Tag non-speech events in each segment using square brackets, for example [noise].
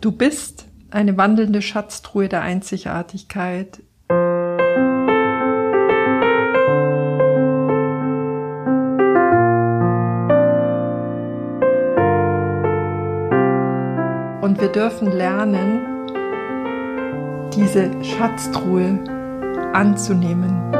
Du bist eine wandelnde Schatztruhe der Einzigartigkeit. Und wir dürfen lernen, diese Schatztruhe anzunehmen.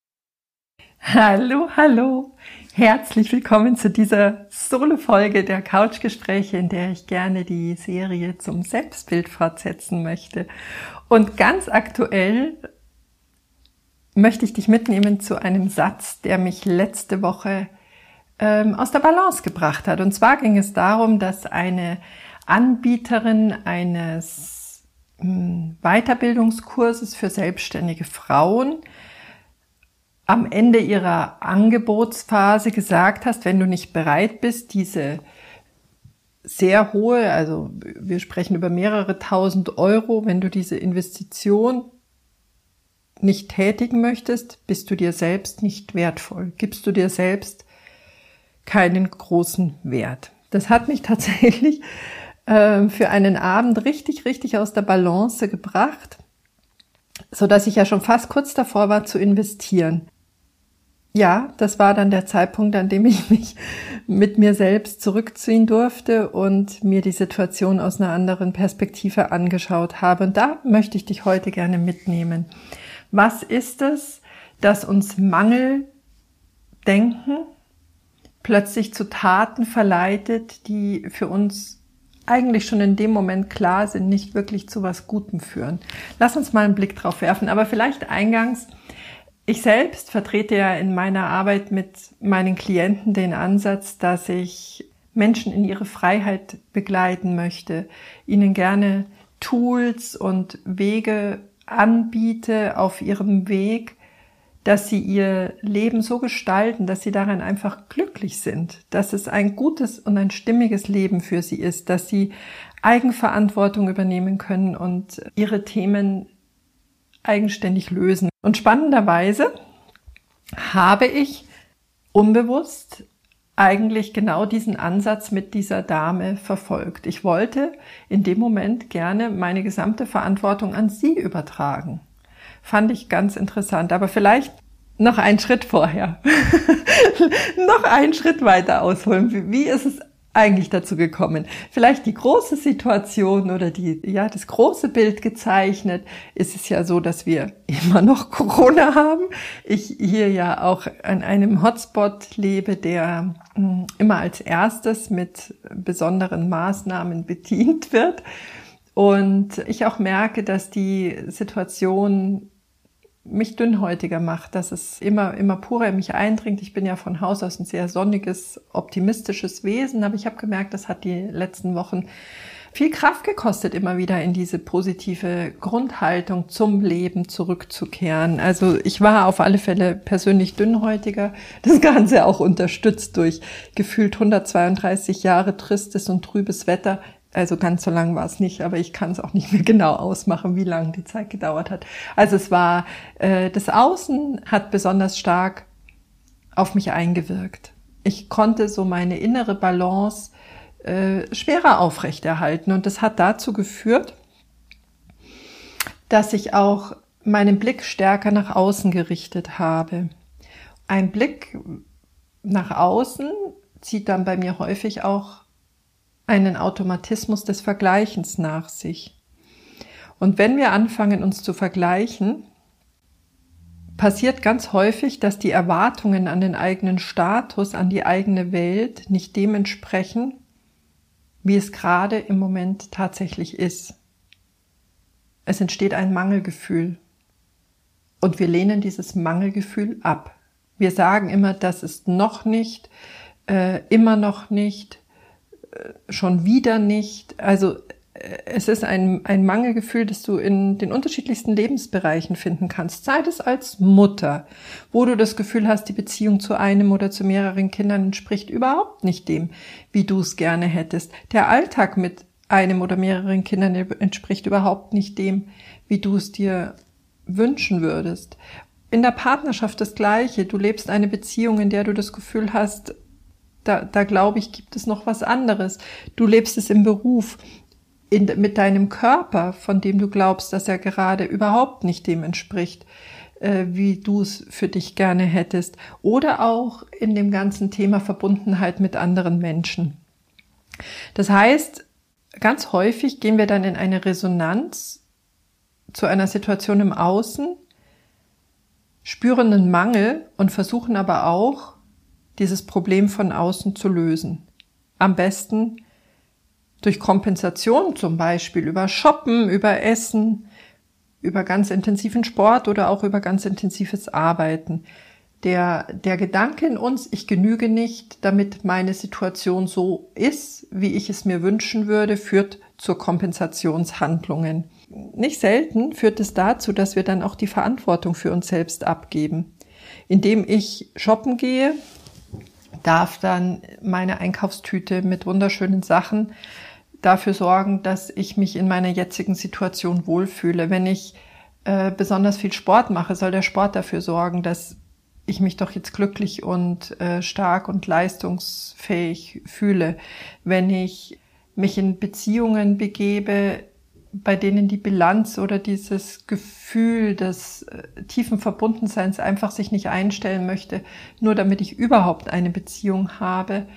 Hallo, hallo. Herzlich willkommen zu dieser Solo-Folge der Couchgespräche, in der ich gerne die Serie zum Selbstbild fortsetzen möchte. Und ganz aktuell möchte ich dich mitnehmen zu einem Satz, der mich letzte Woche ähm, aus der Balance gebracht hat. Und zwar ging es darum, dass eine Anbieterin eines hm, Weiterbildungskurses für selbstständige Frauen am Ende ihrer Angebotsphase gesagt hast, wenn du nicht bereit bist, diese sehr hohe, also wir sprechen über mehrere tausend Euro, wenn du diese Investition nicht tätigen möchtest, bist du dir selbst nicht wertvoll, gibst du dir selbst keinen großen Wert. Das hat mich [laughs] tatsächlich äh, für einen Abend richtig, richtig aus der Balance gebracht, so dass ich ja schon fast kurz davor war zu investieren ja, das war dann der Zeitpunkt, an dem ich [laughs] mich mit mir selbst zurückziehen durfte und mir die Situation aus einer anderen Perspektive angeschaut habe. Und da möchte ich dich heute gerne mitnehmen. Was ist es, das uns Mangeldenken plötzlich zu Taten verleitet, die für uns eigentlich schon in dem Moment klar sind, nicht wirklich zu was Gutem führen? Lass uns mal einen Blick drauf werfen. Aber vielleicht eingangs, ich selbst vertrete ja in meiner Arbeit mit meinen Klienten den Ansatz, dass ich Menschen in ihre Freiheit begleiten möchte, ihnen gerne Tools und Wege anbiete auf ihrem Weg, dass sie ihr Leben so gestalten, dass sie darin einfach glücklich sind, dass es ein gutes und ein stimmiges Leben für sie ist, dass sie Eigenverantwortung übernehmen können und ihre Themen eigenständig lösen. Und spannenderweise habe ich unbewusst eigentlich genau diesen Ansatz mit dieser Dame verfolgt. Ich wollte in dem Moment gerne meine gesamte Verantwortung an sie übertragen. Fand ich ganz interessant. Aber vielleicht noch einen Schritt vorher. [laughs] noch einen Schritt weiter ausholen. Wie ist es eigentlich dazu gekommen? Vielleicht die große Situation oder die, ja, das große Bild gezeichnet, ist es ja so, dass wir [laughs] immer noch Corona haben. Ich hier ja auch an einem Hotspot lebe, der hm, immer als erstes mit besonderen Maßnahmen [laughs] bedient wird. Und ich auch merke, dass die Situation mich dünnhäutiger macht, dass es immer, immer purer in mich eindringt. Ich bin ja von Haus aus ein sehr sonniges, optimistisches Wesen, aber ich habe gemerkt, das hat die letzten Wochen viel Kraft gekostet, immer wieder in diese positive Grundhaltung zum Leben zurückzukehren. Also ich war auf alle Fälle persönlich dünnhäutiger. Das Ganze auch unterstützt durch gefühlt 132 Jahre tristes und trübes Wetter also ganz so lang war es nicht, aber ich kann es auch nicht mehr [laughs] genau ausmachen, wie lange die Zeit gedauert hat. Also es war, äh, das Außen hat besonders stark auf mich eingewirkt. Ich konnte so meine innere Balance äh, schwerer aufrechterhalten und das hat dazu geführt, dass ich auch meinen Blick stärker nach außen gerichtet habe. Ein Blick nach außen zieht dann bei mir häufig auch einen Automatismus des Vergleichens nach sich. Und wenn wir anfangen, uns zu vergleichen, passiert ganz häufig, dass die Erwartungen an den eigenen Status, an die eigene Welt nicht dementsprechend, wie es gerade im Moment tatsächlich ist. Es entsteht ein Mangelgefühl. Und wir lehnen dieses Mangelgefühl ab. Wir sagen immer, das ist noch nicht, äh, immer noch nicht, schon wieder nicht. Also äh, es ist ein, ein Mangelgefühl, das du in den unterschiedlichsten Lebensbereichen finden kannst. Sei es als Mutter, wo du das Gefühl hast, die Beziehung zu einem oder zu mehreren Kindern entspricht überhaupt nicht dem, wie du es gerne hättest. Der Alltag mit einem oder mehreren Kindern entspricht überhaupt nicht dem, wie du es dir wünschen würdest. In der Partnerschaft das Gleiche. Du lebst eine Beziehung, in der du das Gefühl hast, da, da glaube ich, gibt es noch was anderes. Du lebst es im Beruf in, mit deinem Körper, von dem du glaubst, dass er gerade überhaupt nicht dem entspricht, äh, wie du es für dich gerne hättest. Oder auch in dem ganzen Thema Verbundenheit mit anderen Menschen. Das heißt, ganz häufig gehen wir dann in eine Resonanz zu einer Situation im Außen, spüren einen Mangel und versuchen aber auch, dieses Problem von außen zu lösen. Am besten durch Kompensation zum Beispiel über Shoppen, über Essen, über ganz intensiven Sport oder auch über ganz intensives Arbeiten. Der, der Gedanke in uns, ich genüge nicht, damit meine Situation so ist, wie ich es mir wünschen würde, führt zu Kompensationshandlungen. Nicht selten führt es dazu, dass wir dann auch die Verantwortung für uns selbst abgeben. Indem ich shoppen gehe, darf dann meine Einkaufstüte mit wunderschönen Sachen dafür sorgen, dass ich mich in meiner jetzigen Situation wohlfühle. Wenn ich äh, besonders viel Sport mache, soll der Sport dafür sorgen, dass ich mich doch jetzt glücklich und äh, stark und leistungsfähig fühle. Wenn ich mich in Beziehungen begebe, bei denen die Bilanz oder dieses Gefühl des äh, tiefen Verbundenseins einfach sich nicht einstellen möchte, nur damit ich überhaupt eine Beziehung habe,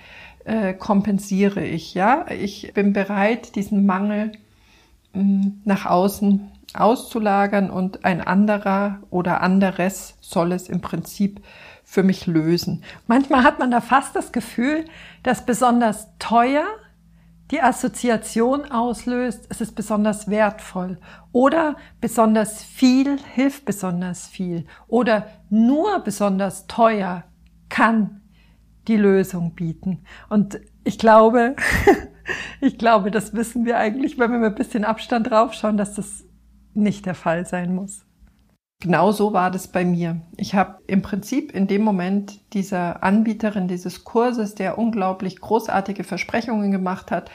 äh, kompensiere ich. Ja, ich bin bereit, diesen Mangel mh, mm, nach außen auszulagern und ein anderer oder anderes soll es im Prinzip für mich lösen. Manchmal hat man da fast das Gefühl, dass besonders teuer die Assoziation auslöst, es ist besonders wertvoll oder besonders viel hilft besonders viel oder nur besonders teuer kann die Lösung bieten. Und ich glaube, [laughs] ich glaube, das wissen wir eigentlich, wenn wir mit ein bisschen Abstand draufschauen, dass das nicht der Fall sein muss. Genau so war das bei mir. Ich habe im Prinzip in dem Moment dieser Anbieterin dieses Kurses, der unglaublich großartige Versprechungen gemacht hat,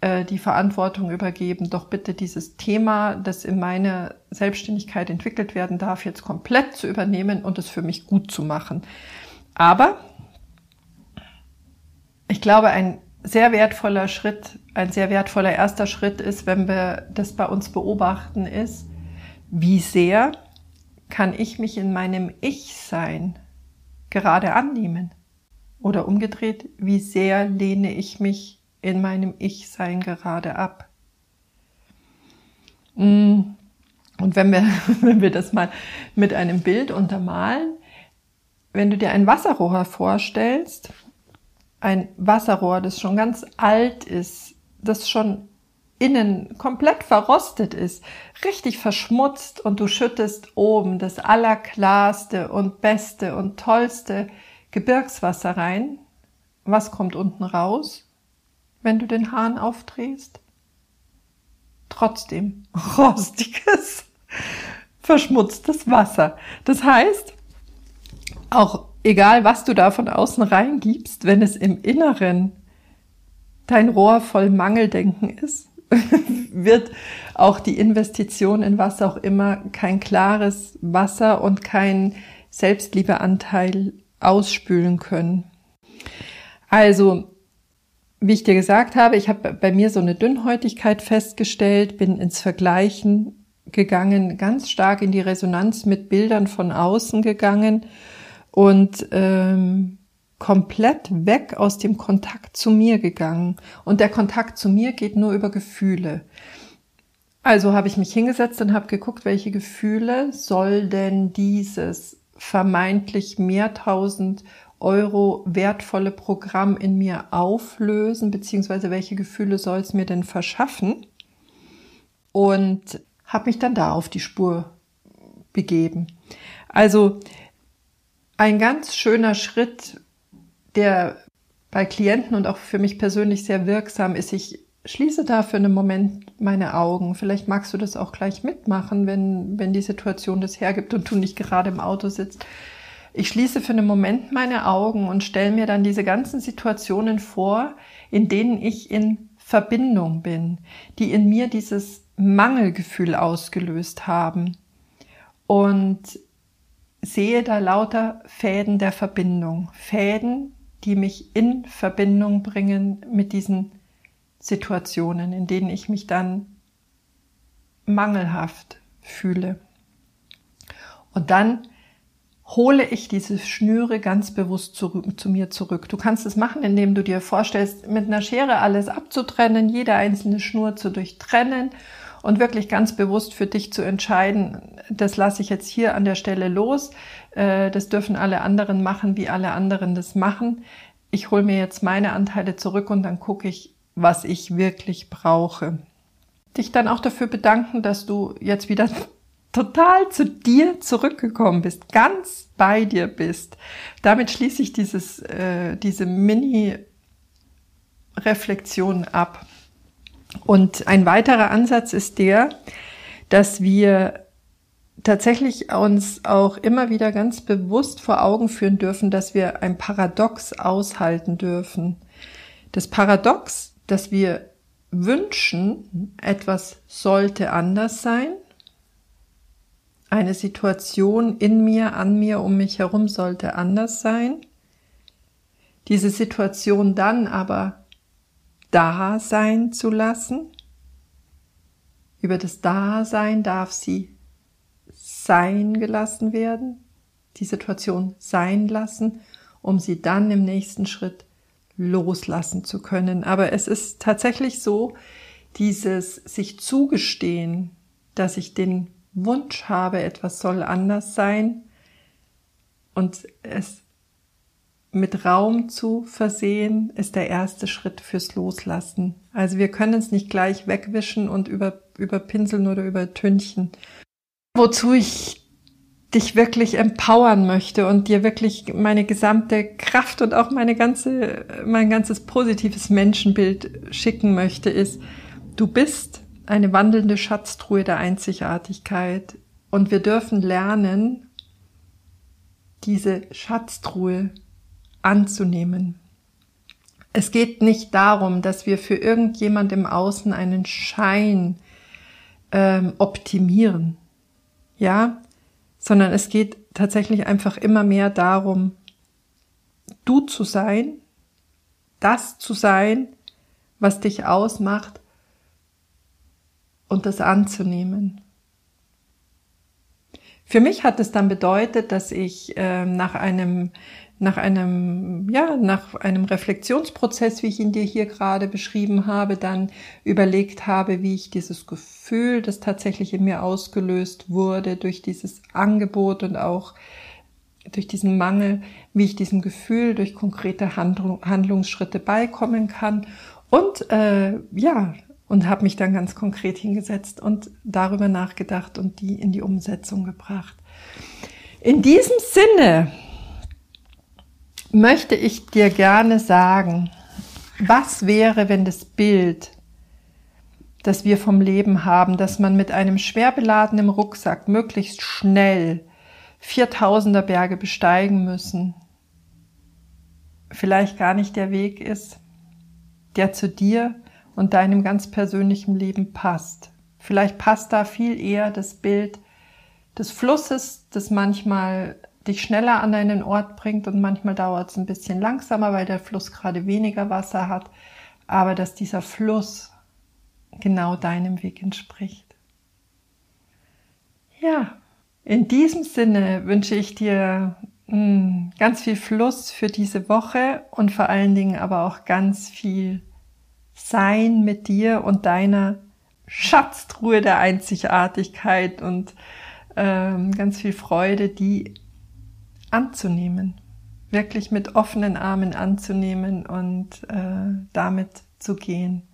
äh, die Verantwortung übergeben, doch bitte dieses Thema, das in meiner Selbstständigkeit entwickelt werden darf, jetzt komplett zu übernehmen und es für mich gut zu machen. Aber ich glaube, ein sehr wertvoller Schritt, ein sehr wertvoller erster Schritt ist, wenn wir das bei uns beobachten, ist, wie sehr kann ich mich in meinem Ich-Sein gerade annehmen? Oder umgedreht, wie sehr lehne ich mich in meinem Ich-Sein gerade ab? Mm. Und wenn wir, [laughs] wenn wir das mal mit einem Bild untermalen, wenn du dir ein Wasserrohr vorstellst, ein Wasserrohr, das schon ganz alt ist, das schon innen komplett verrostet ist, richtig verschmutzt und du schüttest oben das allerklarste und beste und tollste Gebirgswasser rein, was kommt unten raus, wenn du den Hahn aufdrehst? Trotzdem [laughs] rostiges, verschmutztes Wasser. Das heißt, auch egal was du da von außen reingibst, wenn es im Inneren dein Rohr voll Mangeldenken ist, [laughs] wird auch die Investition in was auch immer kein klares Wasser und kein Selbstliebeanteil ausspülen können. Also, wie ich dir gesagt habe, ich habe bei mir so eine Dünnhäutigkeit festgestellt, bin ins Vergleichen gegangen, ganz stark in die Resonanz mit Bildern von außen gegangen und ähm, komplett weg aus dem Kontakt zu mir gegangen. Und der Kontakt zu mir geht nur über Gefühle. Also habe ich mich hingesetzt und habe geguckt, welche Gefühle soll denn dieses vermeintlich mehrtausend Euro wertvolle Programm in mir auflösen, beziehungsweise welche Gefühle soll es mir denn verschaffen? Und habe mich dann da auf die Spur begeben. Also ein ganz schöner Schritt der bei Klienten und auch für mich persönlich sehr wirksam ist, ich schließe da für einen Moment meine Augen. Vielleicht magst du das auch gleich mitmachen, wenn, wenn die Situation das hergibt und du nicht gerade im Auto sitzt. Ich schließe für einen Moment meine Augen und stelle mir dann diese ganzen Situationen vor, in denen ich in Verbindung bin, die in mir dieses Mangelgefühl ausgelöst haben. Und sehe da lauter Fäden der Verbindung. Fäden, die mich in Verbindung bringen mit diesen Situationen, in denen ich mich dann mangelhaft fühle. Und dann hole ich diese Schnüre ganz bewusst zu, zu, mir zurück. Du kannst es machen, indem du dir vorstellst, mit einer Schere alles abzutrennen, jede einzelne Schnur zu durchtrennen und wirklich ganz bewusst für dich zu entscheiden, das lasse ich jetzt hier an der Stelle los, äh, das dürfen alle anderen machen, wie alle anderen das machen. Ich hole mir jetzt meine Anteile zurück und dann gucke ich, was ich wirklich brauche. Dich dann auch dafür bedanken, dass du jetzt wieder [laughs] total zu dir zurückgekommen bist, ganz bei dir bist. Damit schließe ich dieses, äh, diese Mini-Reflexion ab. Und ein weiterer Ansatz ist der, dass wir tatsächlich uns auch immer wieder ganz bewusst vor Augen führen dürfen, dass wir ein Paradox aushalten dürfen. Das Paradox, dass wir wünschen, etwas sollte anders sein, eine Situation in mir, an mir, um mich herum sollte anders sein, diese Situation dann aber da sein zu lassen. Über das Dasein darf sie sein gelassen werden, die Situation sein lassen, um sie dann im nächsten Schritt loslassen zu können. Aber es ist tatsächlich so, dieses sich zugestehen, dass ich den Wunsch habe, etwas soll anders sein und es mit Raum zu versehen, ist der erste Schritt fürs Loslassen. Also wir können es nicht gleich wegwischen und über, überpinseln oder übertünchen. Wozu ich dich wirklich empowern möchte und dir wirklich meine gesamte Kraft und auch meine ganze, mein ganzes positives Menschenbild schicken möchte, ist, du bist eine wandelnde Schatztruhe der Einzigartigkeit und wir dürfen lernen, diese Schatztruhe anzunehmen. Es geht nicht darum, dass wir für irgendjemand im Außen einen Schein ähm, optimieren, ja, sondern es geht tatsächlich einfach immer mehr darum, du zu sein, das zu sein, was dich ausmacht und das anzunehmen. Für mich hat es dann bedeutet, dass ich äh, nach einem nach einem, ja, nach einem Reflexionsprozess, wie ich ihn dir hier gerade beschrieben habe, dann überlegt habe, wie ich dieses Gefühl, das tatsächlich in mir ausgelöst wurde durch dieses Angebot und auch durch diesen Mangel, wie ich diesem Gefühl durch konkrete Handlung, Handlungsschritte beikommen kann. Und äh, ja und habe mich dann ganz konkret hingesetzt und darüber nachgedacht und die in die Umsetzung gebracht. In diesem Sinne möchte ich dir gerne sagen, was wäre, wenn das Bild, das wir vom Leben haben, dass man mit einem schwer beladenen Rucksack möglichst schnell 4000er Berge besteigen müssen, vielleicht gar nicht der Weg ist, der zu dir und deinem ganz persönlichen Leben passt. Vielleicht passt da viel eher das Bild des Flusses, das manchmal dich schneller an einen Ort bringt und manchmal dauert es ein bisschen langsamer, weil der Fluss gerade weniger Wasser hat, aber dass dieser Fluss genau deinem Weg entspricht. Ja, in diesem Sinne wünsche ich dir hm, ganz viel Fluss für diese Woche und vor allen Dingen aber auch ganz viel Sein mit dir und deiner Schatztruhe der Einzigartigkeit und ähm, ganz viel Freude, die anzunehmen, wirklich mit offenen Armen anzunehmen und äh, damit zu gehen.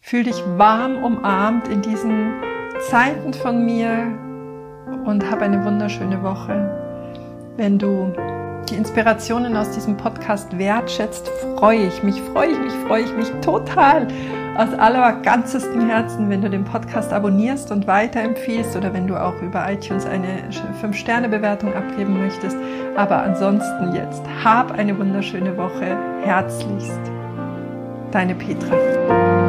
Fühl dich warm umarmt in diesen Zeiten von mir und hab eine wunderschöne Woche. Wenn du die Inspirationen aus diesem Podcast wertschätzt, freue ich mich, freue ich mich, freue ich mich total aus allerganzestem Herzen, wenn du den Podcast abonnierst und weiterempfiehlst oder wenn du auch über iTunes eine 5-Sterne-Bewertung abgeben möchtest. Aber ansonsten jetzt, hab eine wunderschöne Woche. Herzlichst. Deine Petra.